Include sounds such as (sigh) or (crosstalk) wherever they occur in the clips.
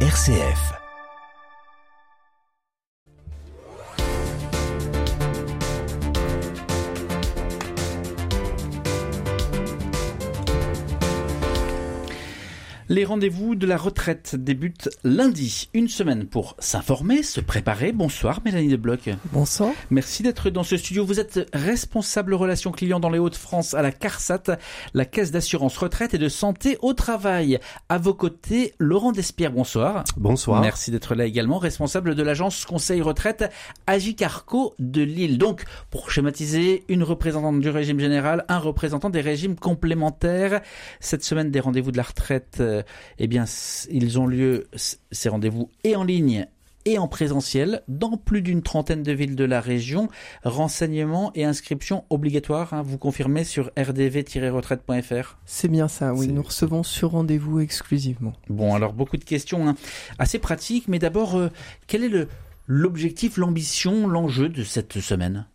RCF. Les rendez-vous de la retraite débutent lundi. Une semaine pour s'informer, se préparer. Bonsoir Mélanie de Bloch. Bonsoir. Merci d'être dans ce studio. Vous êtes responsable relations clients dans les Hauts-de-France à la CARSAT, la Caisse d'assurance retraite et de santé au travail. À vos côtés, Laurent Despierre. Bonsoir. Bonsoir. Merci d'être là également, responsable de l'agence Conseil Retraite Agicarco de Lille. Donc, pour schématiser, une représentante du régime général, un représentant des régimes complémentaires. Cette semaine des rendez-vous de la retraite euh, eh bien, ils ont lieu, ces rendez-vous, et en ligne et en présentiel dans plus d'une trentaine de villes de la région. Renseignements et inscriptions obligatoires, hein, vous confirmez sur rdv-retraite.fr C'est bien ça, oui. Nous recevons sur rendez-vous exclusivement. Bon, alors beaucoup de questions hein. assez pratiques, mais d'abord, euh, quel est l'objectif, l'ambition, l'enjeu de cette semaine?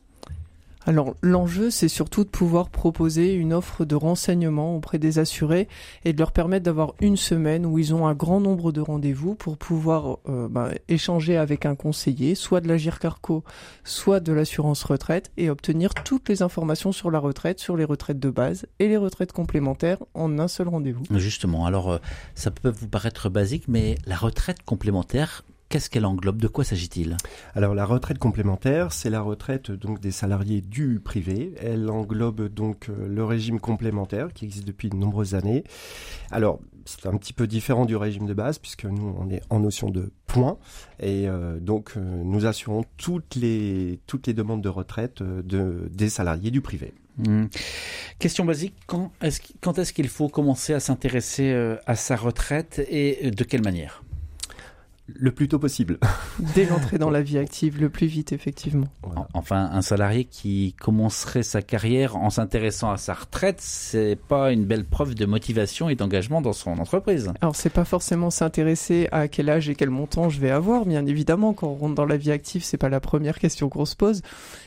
Alors l'enjeu, c'est surtout de pouvoir proposer une offre de renseignement auprès des assurés et de leur permettre d'avoir une semaine où ils ont un grand nombre de rendez-vous pour pouvoir euh, bah, échanger avec un conseiller, soit de la GIRCARCO, soit de l'assurance retraite, et obtenir toutes les informations sur la retraite, sur les retraites de base et les retraites complémentaires en un seul rendez-vous. Justement, alors euh, ça peut vous paraître basique, mais la retraite complémentaire, Qu'est-ce qu'elle englobe? De quoi s'agit-il? Alors la retraite complémentaire, c'est la retraite donc des salariés du privé. Elle englobe donc euh, le régime complémentaire qui existe depuis de nombreuses années. Alors c'est un petit peu différent du régime de base puisque nous on est en notion de points et euh, donc euh, nous assurons toutes les toutes les demandes de retraite de des salariés du privé. Mmh. Question basique, quand est-ce qu'il faut commencer à s'intéresser à sa retraite et de quelle manière? Le plus tôt possible. (laughs) Dès l'entrée dans la vie active, le plus vite, effectivement. Enfin, un salarié qui commencerait sa carrière en s'intéressant à sa retraite, c'est pas une belle preuve de motivation et d'engagement dans son entreprise. Alors, c'est pas forcément s'intéresser à quel âge et quel montant je vais avoir, bien évidemment. Quand on rentre dans la vie active, c'est pas la première question qu'on se pose.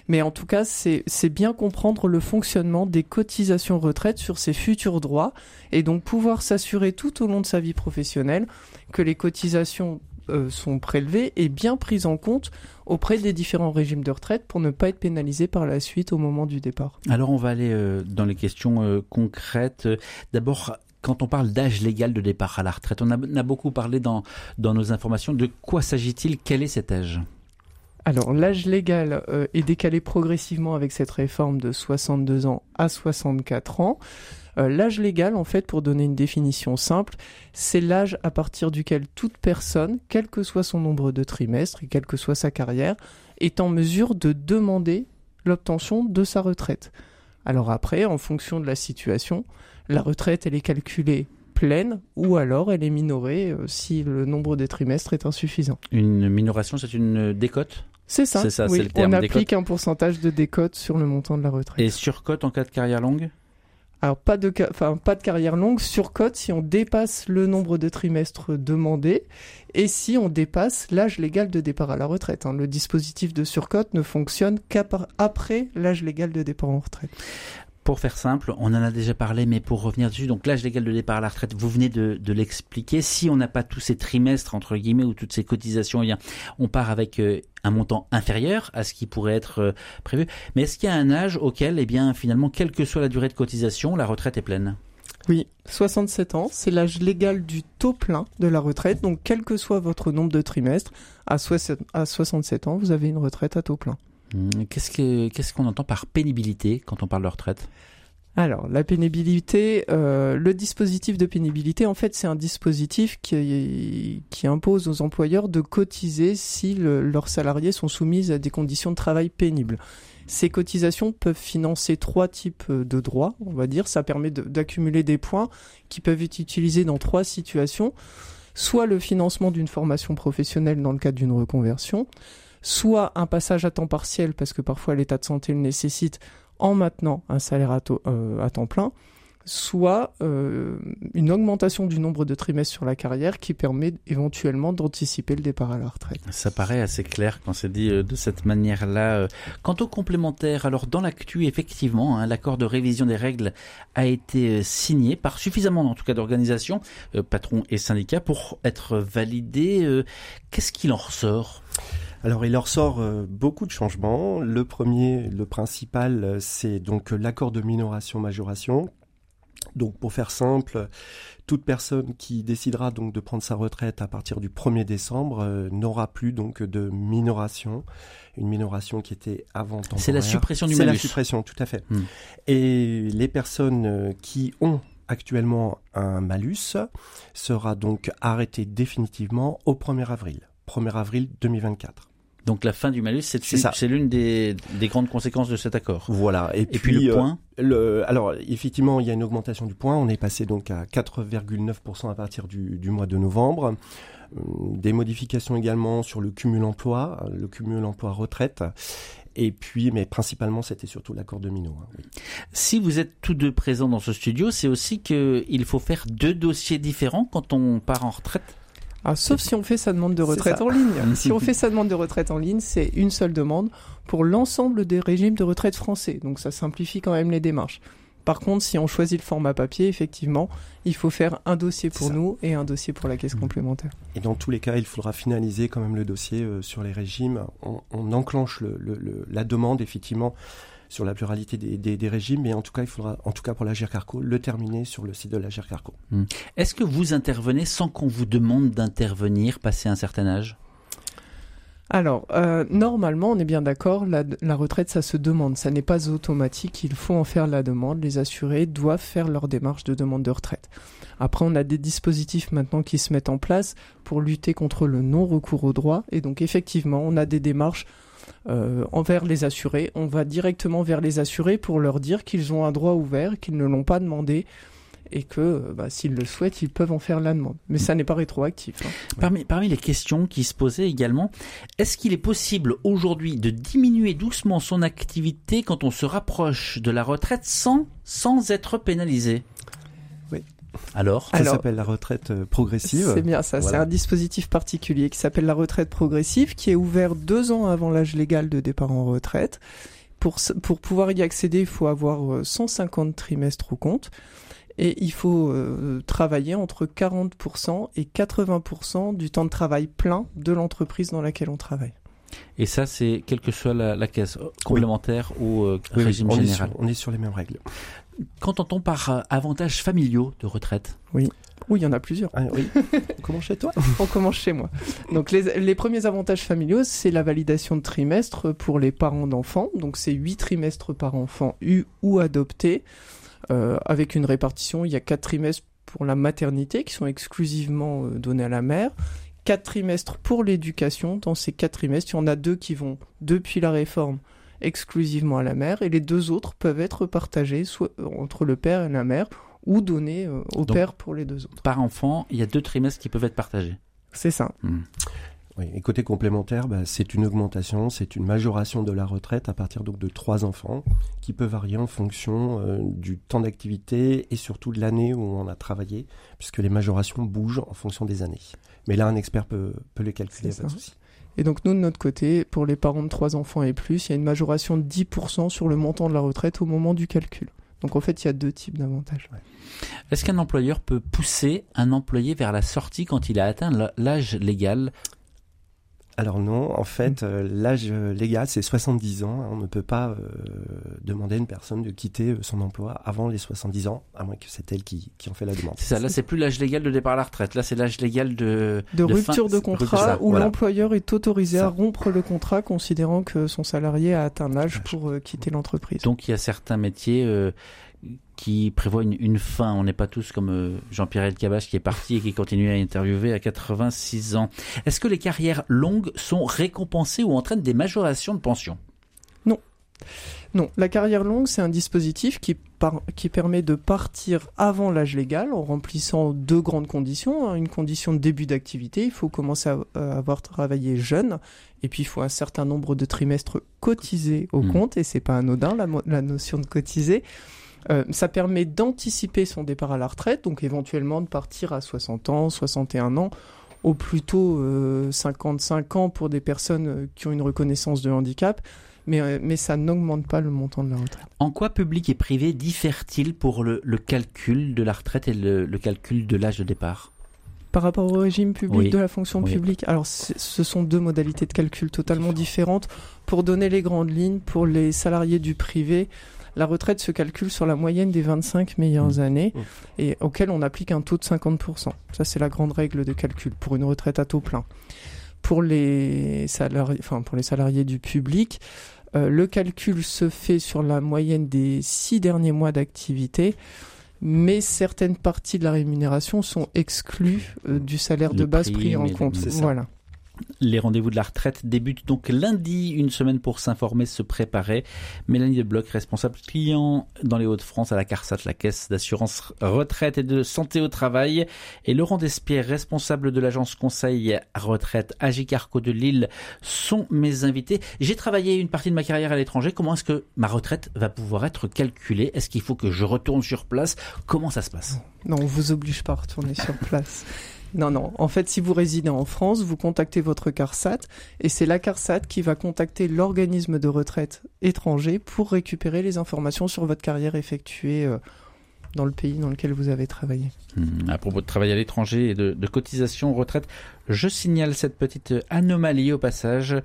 Mais en tout cas, c'est bien comprendre le fonctionnement des cotisations retraite sur ses futurs droits et donc pouvoir s'assurer tout au long de sa vie professionnelle que les cotisations euh, sont prélevées et bien prises en compte auprès des différents régimes de retraite pour ne pas être pénalisé par la suite au moment du départ. Alors on va aller euh, dans les questions euh, concrètes. D'abord, quand on parle d'âge légal de départ à la retraite, on a, beaucoup parlé dans, dans nos informations. De quoi s'agit-il? Quel est cet âge? Alors l'âge légal est décalé progressivement avec cette réforme de 62 ans à 64 ans. Euh, l'âge légal, en fait, pour donner une définition simple, c'est l'âge à partir duquel toute personne, quel que soit son nombre de trimestres et quelle que soit sa carrière, est en mesure de demander l'obtention de sa retraite. Alors après, en fonction de la situation, la retraite, elle est calculée pleine ou alors elle est minorée euh, si le nombre de trimestres est insuffisant. Une minoration, c'est une décote? C'est ça, ça oui. le terme, on applique un pourcentage de décote sur le montant de la retraite. Et surcote en cas de carrière longue? Alors pas de, carrière longue, sur cote si on dépasse le nombre de trimestres demandés et si on dépasse l'âge légal de départ à la retraite. Hein. Le dispositif de surcote ne fonctionne qu'après l'âge légal de départ en retraite. Pour faire simple, on en a déjà parlé, mais pour revenir dessus, donc l'âge légal de départ à la retraite, vous venez de, l'expliquer. Si on n'a pas tous ces trimestres, entre guillemets, ou toutes ces cotisations, eh on part avec euh, un montant inférieur à ce qui pourrait être euh, prévu. Mais est-ce qu'il y a un âge auquel, eh bien, finalement, quelle que soit la durée de cotisation, la retraite est pleine? Oui, 67 ans, c'est l'âge légal du taux plein de la retraite. Donc, quel que soit votre nombre de trimestres, à 67 ans, vous avez une retraite à taux plein. Mmh, qu'est-ce qu'on entend par pénibilité quand on parle de retraite? Alors, la pénibilité, euh, le dispositif de pénibilité, en fait, c'est un dispositif qui, qui, impose aux employeurs de cotiser si leurs salariés sont soumis à des conditions de travail pénibles. Ces cotisations peuvent financer trois types de droits, on va dire. Ça permet d'accumuler des points qui peuvent être utilisés dans trois situations. Soit le financement d'une formation professionnelle dans le cadre d'une reconversion, soit un passage à temps partiel parce que parfois l'état de santé le nécessite en maintenant un salaire à, euh, temps plein, soit euh, une augmentation du nombre de trimestres sur la carrière qui permet éventuellement d'anticiper le départ à la retraite. Ça paraît assez clair quand c'est dit euh, de cette manière-là. Quant au complémentaire, alors dans l'actu, effectivement, hein, l'accord de révision des règles a été signé par suffisamment, en tout cas, d'organisations, patrons et syndicats, pour être validé. Qu'est-ce qu'il en ressort? Alors il en ressort beaucoup de changements. Le premier, le principal, c'est donc l'accord de minoration-majoration donc pour faire simple, toute personne qui décidera donc de prendre sa retraite à partir du 1er décembre euh, n'aura plus donc de minoration, une minoration qui était avant C'est la suppression du malus. C'est la suppression, tout à fait. Hmm. Et les personnes euh, qui ont actuellement un malus sera donc arrêté définitivement au 1er avril, 1er avril 2024. Donc la fin du malus, c'est l'une des, des, grandes conséquences de cet accord. Voilà. Et, puis, le euh, point. le, alors effectivement, il y a une augmentation du point. On est passé donc à 4,9% à partir du, du, mois de novembre. Euh, des modifications également sur le cumul emploi, le cumul emploi retraite. Et puis, mais principalement, c'était surtout l'accord de Minot. Hein, si vous êtes tous deux présents dans ce studio, c'est aussi qu'il faut faire deux dossiers différents quand on part en retraite ah, sauf si on fait sa demande de retraite en ligne. si on fait sa demande de retraite en ligne, c'est une seule demande pour l'ensemble des régimes de retraite français. Donc ça simplifie quand même les démarches. Par contre, si on choisit le format papier, effectivement, il faut faire un dossier pour nous et un dossier pour la caisse mmh. complémentaire. Et dans tous les cas, il faudra finaliser quand même le dossier euh, sur les régimes. On, enclenche la demande, effectivement, sur la pluralité des, régimes, mais en tout cas, il faudra, en tout cas pour la Carco, le terminer sur le site de la Carco. Hmm. Est-ce que vous intervenez sans qu'on vous demande d'intervenir, passé un certain âge? Alors, euh, normalement, on est bien d'accord, la, retraite, ça se demande, ça n'est pas automatique, il faut en faire la demande, les assurés doivent faire leur démarche de demande de retraite. Après, on a des dispositifs maintenant qui se mettent en place pour lutter contre le non-recours au droit, et donc effectivement, on a des démarches euh, envers les assurés. On va directement vers les assurés pour leur dire qu'ils ont un droit ouvert, qu'ils ne l'ont pas demandé et que euh, bah, s'ils le souhaitent, ils peuvent en faire la demande. Mais ça n'est pas rétroactif. Hein. Parmi, parmi les questions qui se posaient également, est-ce qu'il est possible aujourd'hui de diminuer doucement son activité quand on se rapproche de la retraite sans, sans être pénalisé? Alors Ça s'appelle la retraite euh, progressive. C'est bien ça, c'est un dispositif particulier qui s'appelle la retraite progressive qui est ouvert deux ans avant l'âge légal de départ en retraite. Pour, pour pouvoir y accéder, il faut avoir 150 euh, trimestres au compte et il faut euh, travailler entre 40% et 80% du temps de travail plein de l'entreprise dans laquelle on travaille. Et ça, c'est quelle que soit la, caisse complémentaire ou régime général. on est sur les mêmes règles. Qu'entend-on par euh, avantages familiaux de retraite Oui. Oui, il y en a plusieurs. Ah, oui. (laughs) on commence chez toi? On commence chez moi. Donc les, premiers avantages familiaux, c'est la validation de trimestres pour les parents d'enfants. Donc c'est 8 trimestres par enfant eu ou adopté. Euh, avec une répartition, il y a 4 trimestres pour la maternité qui sont exclusivement euh, donnés à la mère. 4 trimestres pour l'éducation. Dans ces 4 trimestres, il y en a deux qui vont, depuis la réforme, exclusivement à la mère et les deux autres peuvent être partagés soit entre le père et la mère ou donnés euh, au père pour les deux autres. Par enfant, il y a deux trimestres qui peuvent être partagés. C'est ça. Hmm. Oui, et côté complémentaire, bah, c'est une augmentation, c'est une majoration de la retraite à partir donc de trois enfants qui peut varier en fonction euh, du temps d'activité et surtout de l'année où on a travaillé, puisque les majorations bougent en fonction des années. Mais là, un expert peut, peut les calculer, pas de souci. Et donc nous, de notre côté, pour les parents de trois enfants et plus, il y a une majoration de 10% sur le montant de la retraite au moment du calcul. Donc en fait, il y a deux types d'avantages. Est-ce qu'un employeur peut pousser un employé vers la sortie quand il a atteint l'âge légal alors non, en fait, mm. euh, l'âge légal, c'est 70 ans. On ne peut pas euh, demander à une personne de quitter euh, son emploi avant les 70 ans, à moins que c'est elle qui, qui en fait la demande. C'est ça, là, c'est plus l'âge légal de départ à la retraite. Là, c'est l'âge légal de... De, rupture de contrat, où l'employeur est autorisé à rompre le contrat, considérant que son salarié a atteint l'âge pour quitter l'entreprise. Donc, il y a certains métiers qui prévoit une, fin. On n'est pas tous comme euh, Jean-Pierre Elkabach qui est parti et qui continue à interviewer à 86 ans. Est-ce que les carrières longues sont récompensées ou entraînent des majorations de pension? Non. Non, la carrière longue, c'est un dispositif qui, qui permet de partir avant l'âge légal en remplissant deux grandes conditions. Hein. Une condition de début d'activité, il faut commencer à, avoir travaillé jeune, et puis il faut un certain nombre de trimestres cotisés au mmh. compte, et c'est pas anodin la, la notion de cotiser. Euh, ça permet d'anticiper son départ à la retraite, donc éventuellement de partir à 60 ans, 61 ans, ou plutôt 55 ans pour des personnes qui ont une reconnaissance de handicap. Mais, mais ça n'augmente pas le montant de la retraite. En quoi public et privé diffèrent-ils pour le, calcul de la retraite et le calcul de l'âge de départ? Par rapport au régime public de la fonction publique, alors ce sont deux modalités de calcul totalement différentes. Pour donner les grandes lignes, pour les salariés du privé, la retraite se calcule sur la moyenne des 25 meilleures mmh. années mmh. et auquel on applique un taux de 50%. Ça, c'est la grande règle de calcul pour une retraite à taux plein. Pour les salariés, enfin, pour les salariés du public, euh, le calcul se fait sur la moyenne des six derniers mois d'activité mais certaines parties de la rémunération sont exclues euh, du salaire de base pris en compte. Voilà. Les rendez-vous de la retraite débutent donc lundi, une semaine pour s'informer, se préparer. Mélanie de Bloch, responsable client dans les Hauts-de-France à la CARSAT, la caisse d'assurance retraite et de santé au travail. Et Laurent Despierre, responsable de l'agence conseil retraite Agicarco de Lille, sont mes invités. J'ai travaillé une partie de ma carrière à l'étranger. Comment est-ce que ma retraite va pouvoir être calculée? Est-ce qu'il faut que je retourne sur place? Comment ça se passe? Non, on vous oblige pas à retourner sur place. (laughs) Non, non. En fait, si vous résidez en France, vous contactez votre CARSAT et c'est la CARSAT qui va contacter l'organisme de retraite étranger pour récupérer les informations sur votre carrière effectuée euh, dans le pays dans lequel vous avez travaillé. Hmm, à propos de travail à l'étranger et de, de cotisation retraite, je signale cette petite anomalie au passage.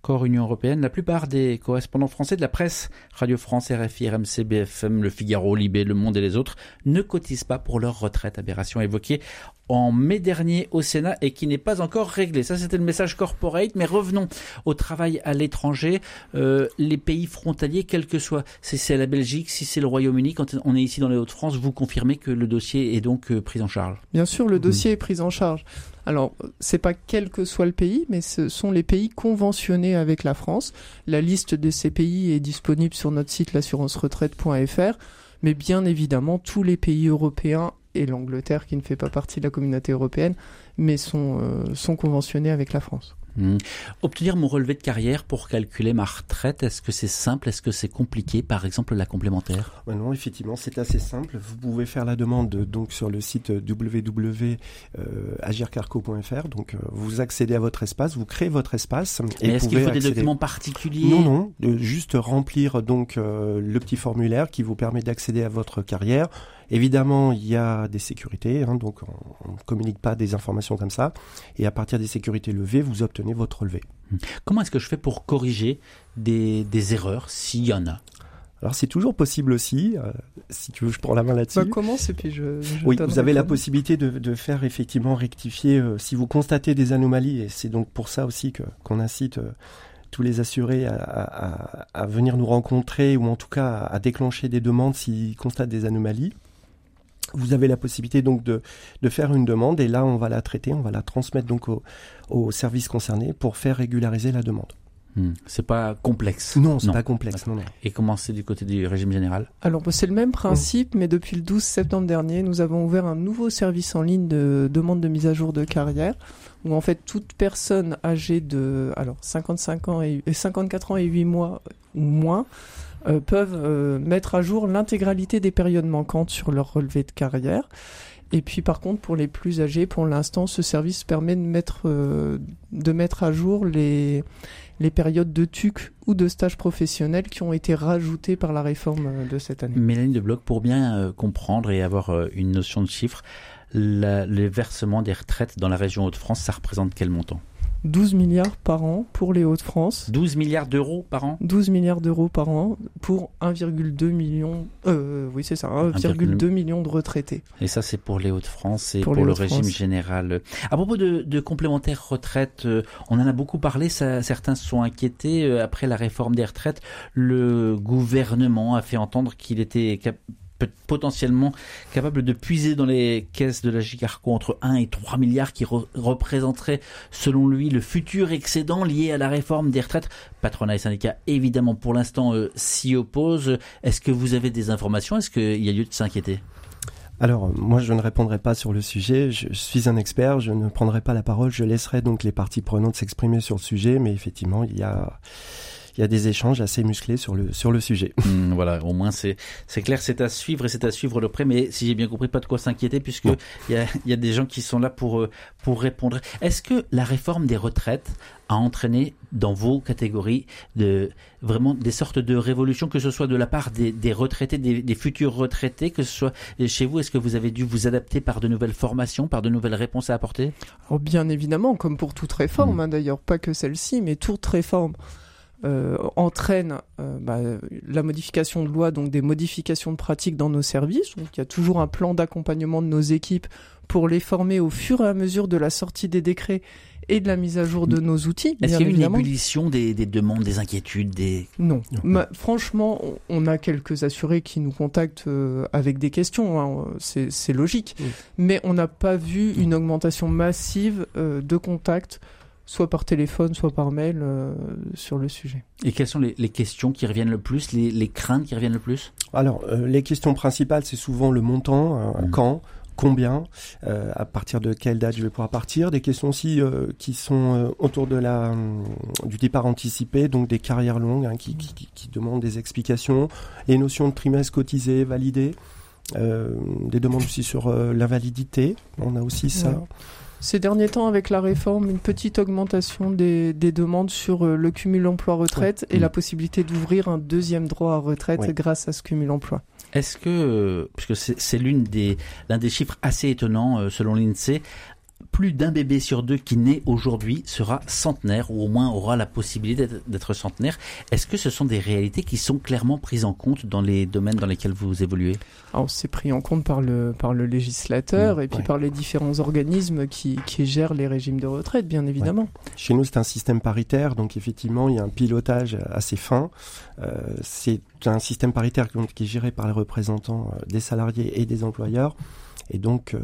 Corps Union Européenne, la plupart des correspondants français de la presse, Radio France, RFI, RMC, BFM, Le Figaro, Libé, Le Monde et les autres, ne cotisent pas pour leur retraite. Aberration évoquée en mai dernier au Sénat et qui n'est pas encore réglée. Ça, c'était le message corporate. Mais revenons au travail à l'étranger. Euh, les pays frontaliers, quel que soit, si c'est la Belgique, si c'est le Royaume-Uni, quand on est ici dans les Hauts-de-France, vous confirmez que le dossier est donc euh, pris en charge Bien sûr, le dossier est pris en charge. Alors, c'est pas quel que soit le pays, mais ce sont les pays conventionnés avec la France. La liste de ces pays est disponible sur notre site l'assurance-retraite.fr, mais bien évidemment, tous les pays européens et l'Angleterre qui ne fait pas partie de la communauté européenne, mais sont, euh, sont conventionnés avec la France. Hmm. Obtenir mon relevé de carrière pour calculer ma retraite, est-ce que c'est simple? Est-ce que c'est compliqué? Par exemple, la complémentaire Non, effectivement, c'est assez simple. Vous pouvez faire la demande donc sur le site www.agircarco.fr. Donc, euh, vous accédez à votre espace, vous créez votre espace. Et est-ce qu'il faut des documents particuliers? Non, non. juste remplir donc euh, le petit formulaire qui vous permet d'accéder à votre carrière Évidemment, il y a des sécurités, hein, donc on ne communique pas des informations comme ça. Et à partir des sécurités levées, vous obtenez votre relevé. Comment est-ce que je fais pour corriger des, erreurs, s'il y en a? Alors c'est toujours possible aussi. Euh, si tu veux, je prends la main là-dessus. Bah, commence et puis je. oui, vous avez la possibilité de, faire effectivement rectifier euh, si vous constatez des anomalies et c'est donc pour ça aussi que qu'on incite euh, tous les assurés à, à, venir nous rencontrer ou en tout cas à déclencher des demandes s'ils constatent des anomalies vous avez la possibilité donc de, de, faire une demande et là on va la traiter, on va la transmettre donc au, au service concerné pour faire régulariser la demande. Hmm. C'est pas complexe. Non, c'est pas complexe. Non, non. Et comment c'est du côté du régime général? Alors bah, c'est le même principe, mais depuis le 12 septembre dernier, nous avons ouvert un nouveau service en ligne de demande de mise à jour de carrière, où en fait toute personne âgée de alors 55 ans et 54 ans et 8 mois ou moins euh, peuvent euh, mettre à jour l'intégralité des périodes manquantes sur leur relevé de carrière. Et puis par contre, pour les plus âgés, pour l'instant, ce service permet de mettre, euh, de mettre à jour les, les périodes de TUC ou de stage professionnel qui ont été rajoutées par la réforme de cette année. Mélanie de Bloch, pour bien comprendre et avoir une notion de chiffre, les versements des retraites dans la région Hauts-de-France, ça représente quel montant? 12 milliards par an pour les Hauts-de-France. 12 milliards d'euros par an 12 milliards d'euros par an pour 1,2 million, euh, oui c'est ça, 1,2 million de retraités. Et ça c'est pour les Hauts-de-France et pour, le régime général. À propos de, de complémentaires retraite, euh, on en a beaucoup parlé, ça, certains se sont inquiétés. Euh, après la réforme des retraites, le gouvernement a fait entendre qu'il était potentiellement capable de puiser dans les caisses de la Gicarco entre 1 et 3 milliards qui représenteraient selon lui le futur excédent lié à la réforme des retraites. Patronat et syndicats évidemment pour l'instant euh, s'y opposent. Est-ce que vous avez des informations? Est-ce qu'il y a lieu de s'inquiéter? Alors, moi, je ne répondrai pas sur le sujet. Je suis un expert, je ne prendrai pas la parole. Je laisserai donc les parties prenantes s'exprimer sur le sujet, mais effectivement, il y a, il y a des échanges assez musclés sur le, sur le sujet. Hmm, voilà, au moins c'est, c'est clair, c'est à suivre et c'est à suivre de près, mais si j'ai bien compris, pas de quoi s'inquiéter puisque il y a, y a des gens qui sont là pour, euh, pour répondre. Est-ce que la réforme des retraites a entraîné dans vos catégories de vraiment des sortes de révolutions, que ce soit de la part des, des retraités, des, des, futurs retraités, que ce soit chez vous, est-ce que vous avez dû vous adapter par de nouvelles formations, par de nouvelles réponses à apporter? Alors bien évidemment, comme pour toute réforme, mmh. hein, d'ailleurs pas que celle-ci, mais toute réforme. Euh, entraîne euh, bah, la modification de loi, donc des modifications de pratiques dans nos services. Donc il y a toujours un plan d'accompagnement de nos équipes pour les former au fur et à mesure de la sortie des décrets et de la mise à jour de nos outils. Est-ce qu'il y a évidemment. une ébullition des, des, demandes, des inquiétudes des... Non. non. franchement, on a quelques assurés qui nous contactent euh, avec des questions, hein, c'est logique. Oui. Mais on n'a pas vu une augmentation massive euh, de contacts soit par téléphone, soit par mail euh, sur le sujet. Et quelles sont les, les, questions qui reviennent le plus, les, les craintes qui reviennent le plus? Alors, euh, les questions principales, c'est souvent le montant, euh, mmh. quand, combien, euh, à partir de quelle date je vais pouvoir partir. Des questions aussi euh, qui sont euh, autour de la du départ anticipé, donc des carrières longues, hein, qui, qui, qui, demandent des explications. Les notions de trimestre cotisé, validé. des demandes aussi sur l'invalidité. On a aussi ça. Ouais. Ces derniers temps, avec la réforme, une petite augmentation des, des demandes sur euh, le cumul emploi-retraite oui. et mmh. la possibilité d'ouvrir un deuxième droit à retraite oui. grâce à ce cumul emploi. Est-ce que, puisque c'est l'une des l'un des chiffres assez étonnants euh, selon l'INSEE, plus d'un bébé sur deux qui naît aujourd'hui sera centenaire ou au moins aura la possibilité d'être centenaire. Est-ce que ce sont des réalités qui sont clairement prises en compte dans les domaines dans lesquels vous évoluez? Alors c'est pris en compte par le, par le législateur mmh, et puis ouais. par les différents organismes qui, qui gèrent les régimes de retraite, bien évidemment. Ouais. Chez nous, c'est un système paritaire, donc effectivement, il y a un pilotage assez fin. Euh, c'est un système paritaire qui est géré par les représentants des salariés et des employeurs. Et donc, euh,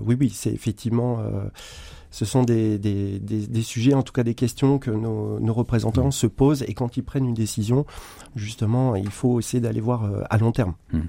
oui, oui, c'est effectivement, euh, ce sont des, des, des, des, sujets, en tout cas des questions que nos, nos, représentants se posent. Et quand ils prennent une décision, justement, il faut essayer d'aller voir euh, à long terme. Mmh.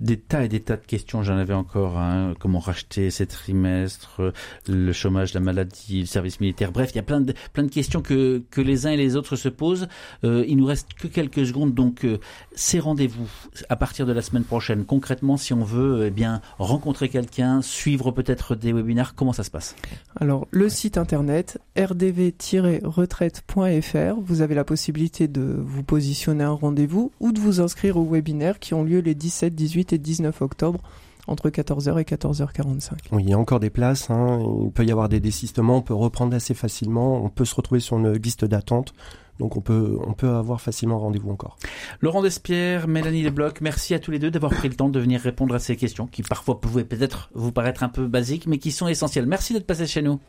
Des tas et des tas de questions, j'en avais encore. Hein, comment racheter ces trimestres, le chômage, la maladie, le service militaire. Bref, il y a plein de, plein de questions que, que les uns et les autres se posent. Euh, il nous reste que quelques secondes, donc euh, ces rendez-vous à partir de la semaine prochaine. Concrètement, si on veut, eh bien rencontrer quelqu'un, suivre peut-être des webinaires, comment ça se passe? Alors le site internet rdv-retraite.fr. Vous avez la possibilité de vous positionner un rendez-vous ou de vous inscrire aux webinaires qui ont lieu les 17, 18 et 19 octobre entre 14h et 14h45. Oui, il y a encore des places, hein. il peut y avoir des désistements, on peut reprendre assez facilement, on peut se retrouver sur une liste d'attente. Donc on peut, on peut avoir facilement rendez-vous encore. Laurent Despierre, Mélanie Desblocs, merci à tous les deux d'avoir pris le temps de venir répondre à ces questions qui parfois pouvaient peut-être vous paraître un peu basiques mais qui sont essentielles. Merci d'être passé chez nous.